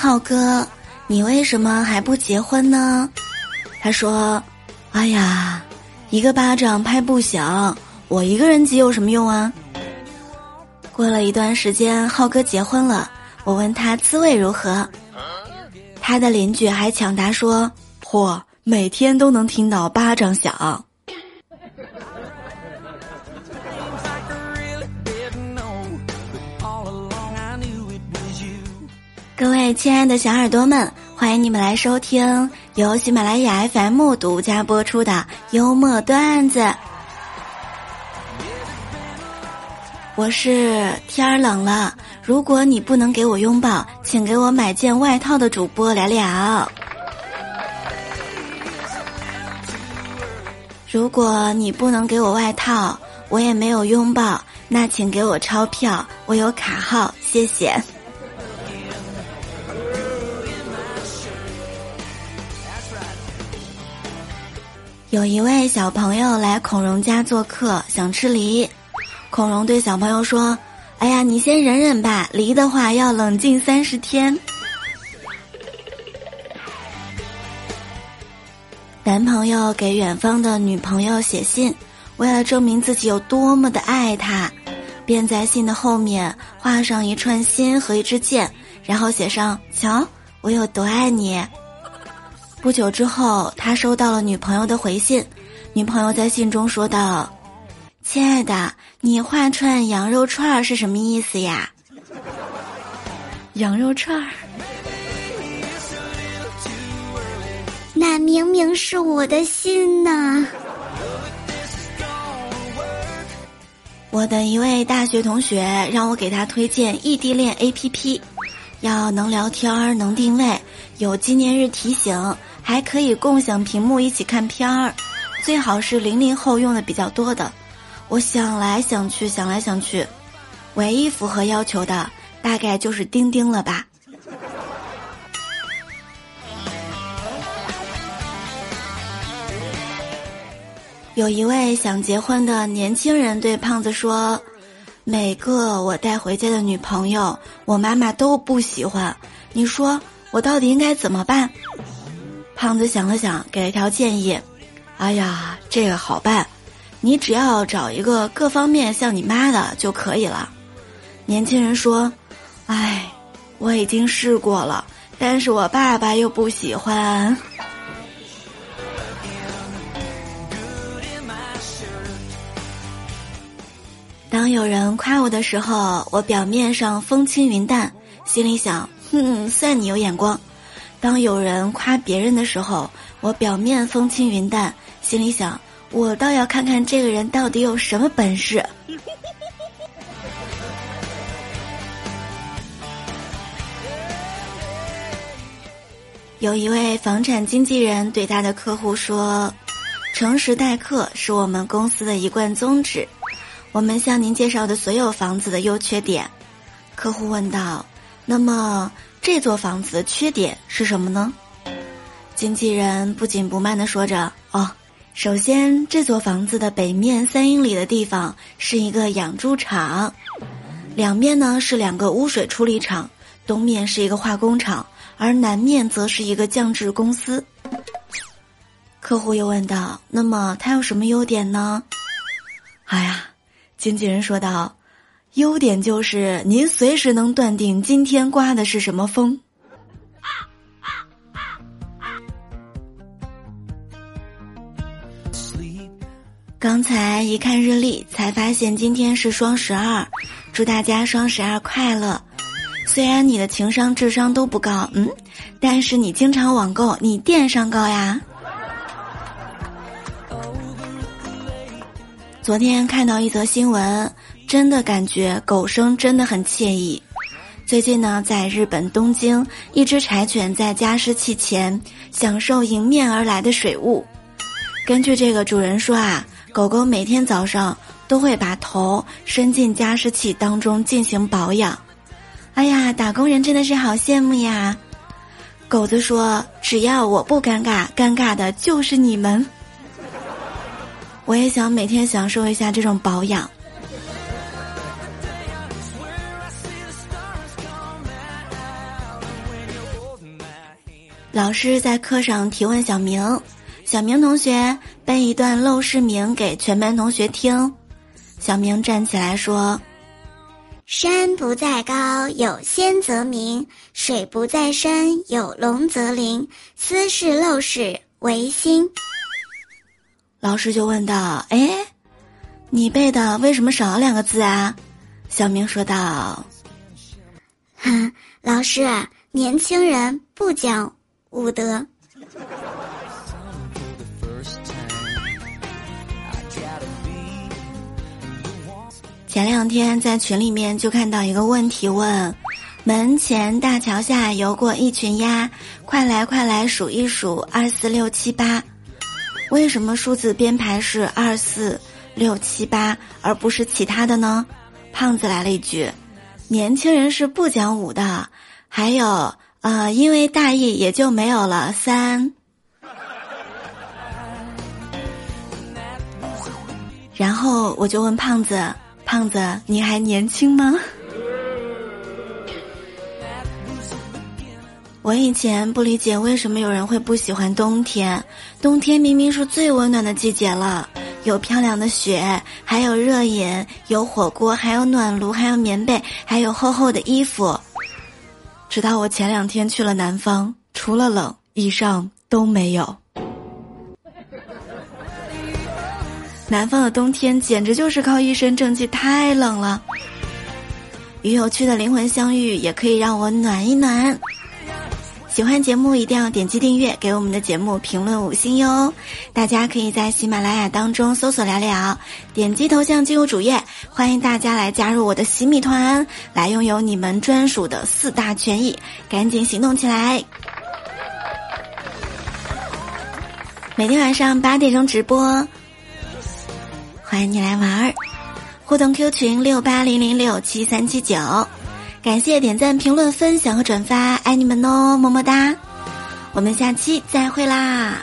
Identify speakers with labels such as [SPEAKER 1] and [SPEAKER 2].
[SPEAKER 1] 浩哥，你为什么还不结婚呢？”他说：“哎呀，一个巴掌拍不响，我一个人急有什么用啊？”过了一段时间，浩哥结婚了，我问他滋味如何，他的邻居还抢答说：“嚯，每天都能听到巴掌响。”各位亲爱的小耳朵们，欢迎你们来收听由喜马拉雅 FM 独家播出的幽默段子。我是天儿冷了，如果你不能给我拥抱，请给我买件外套的主播聊聊。如果你不能给我外套，我也没有拥抱，那请给我钞票，我有卡号，谢谢。有一位小朋友来孔融家做客，想吃梨。孔融对小朋友说：“哎呀，你先忍忍吧，梨的话要冷静三十天。”男朋友给远方的女朋友写信，为了证明自己有多么的爱她，便在信的后面画上一串心和一支箭，然后写上：“瞧，我有多爱你。”不久之后，他收到了女朋友的回信。女朋友在信中说道：“亲爱的，你画串羊肉串儿是什么意思呀？”羊肉串儿，
[SPEAKER 2] 那明明是我的心呐！
[SPEAKER 1] 我的一位大学同学让我给他推荐异地恋 APP，要能聊天儿、能定位、有纪念日提醒。还可以共享屏幕一起看片儿，最好是零零后用的比较多的。我想来想去，想来想去，唯一符合要求的大概就是钉钉了吧。有一位想结婚的年轻人对胖子说：“每个我带回家的女朋友，我妈妈都不喜欢。你说我到底应该怎么办？”胖子想了想，给了条建议：“哎呀，这个好办，你只要找一个各方面像你妈的就可以了。”年轻人说：“哎，我已经试过了，但是我爸爸又不喜欢。”当有人夸我的时候，我表面上风轻云淡，心里想：“哼，算你有眼光。”当有人夸别人的时候，我表面风轻云淡，心里想：我倒要看看这个人到底有什么本事。有一位房产经纪人对他的客户说：“诚实待客是我们公司的一贯宗旨。我们向您介绍的所有房子的优缺点。”客户问道：“那么？”这座房子的缺点是什么呢？经纪人不紧不慢地说着：“哦，首先这座房子的北面三英里的地方是一个养猪场，两面呢是两个污水处理厂，东面是一个化工厂，而南面则是一个酱制公司。”客户又问道：“那么它有什么优点呢？”哎呀，经纪人说道。优点就是您随时能断定今天刮的是什么风。刚才一看日历，才发现今天是双十二，祝大家双十二快乐！虽然你的情商、智商都不高，嗯，但是你经常网购，你电商高呀。昨天看到一则新闻。真的感觉狗生真的很惬意。最近呢，在日本东京，一只柴犬在加湿器前享受迎面而来的水雾。根据这个主人说啊，狗狗每天早上都会把头伸进加湿器当中进行保养。哎呀，打工人真的是好羡慕呀！狗子说：“只要我不尴尬，尴尬的就是你们。”我也想每天享受一下这种保养。老师在课上提问小明，小明同学背一段《陋室铭》给全班同学听。小明站起来说：“
[SPEAKER 2] 山不在高，有仙则名；水不在深，有龙则灵。斯是陋室，惟新。”
[SPEAKER 1] 老师就问道：“哎，你背的为什么少了两个字啊？”小明说道：“
[SPEAKER 2] 哼，老师，年轻人不讲。”武德。
[SPEAKER 1] 前两天在群里面就看到一个问题问：门前大桥下游过一群鸭，快来快来数一数二四六七八。为什么数字编排是二四六七八，而不是其他的呢？胖子来了一句：年轻人是不讲武的。还有。啊，因为大意也就没有了三。然后我就问胖子：“胖子，你还年轻吗？” 我以前不理解为什么有人会不喜欢冬天，冬天明明是最温暖的季节了，有漂亮的雪，还有热饮，有火锅，还有暖炉，还有棉被，还有厚厚的衣服。直到我前两天去了南方，除了冷，以上都没有。南方的冬天简直就是靠一身正气，太冷了。与有趣的灵魂相遇，也可以让我暖一暖。喜欢节目一定要点击订阅，给我们的节目评论五星哟！大家可以在喜马拉雅当中搜索“聊聊”，点击头像进入主页，欢迎大家来加入我的喜米团，来拥有你们专属的四大权益，赶紧行动起来！每天晚上八点钟直播，欢迎你来玩儿，互动 Q 群六八零零六七三七九。感谢点赞、评论、分享和转发，爱你们哦，么么哒！我们下期再会啦。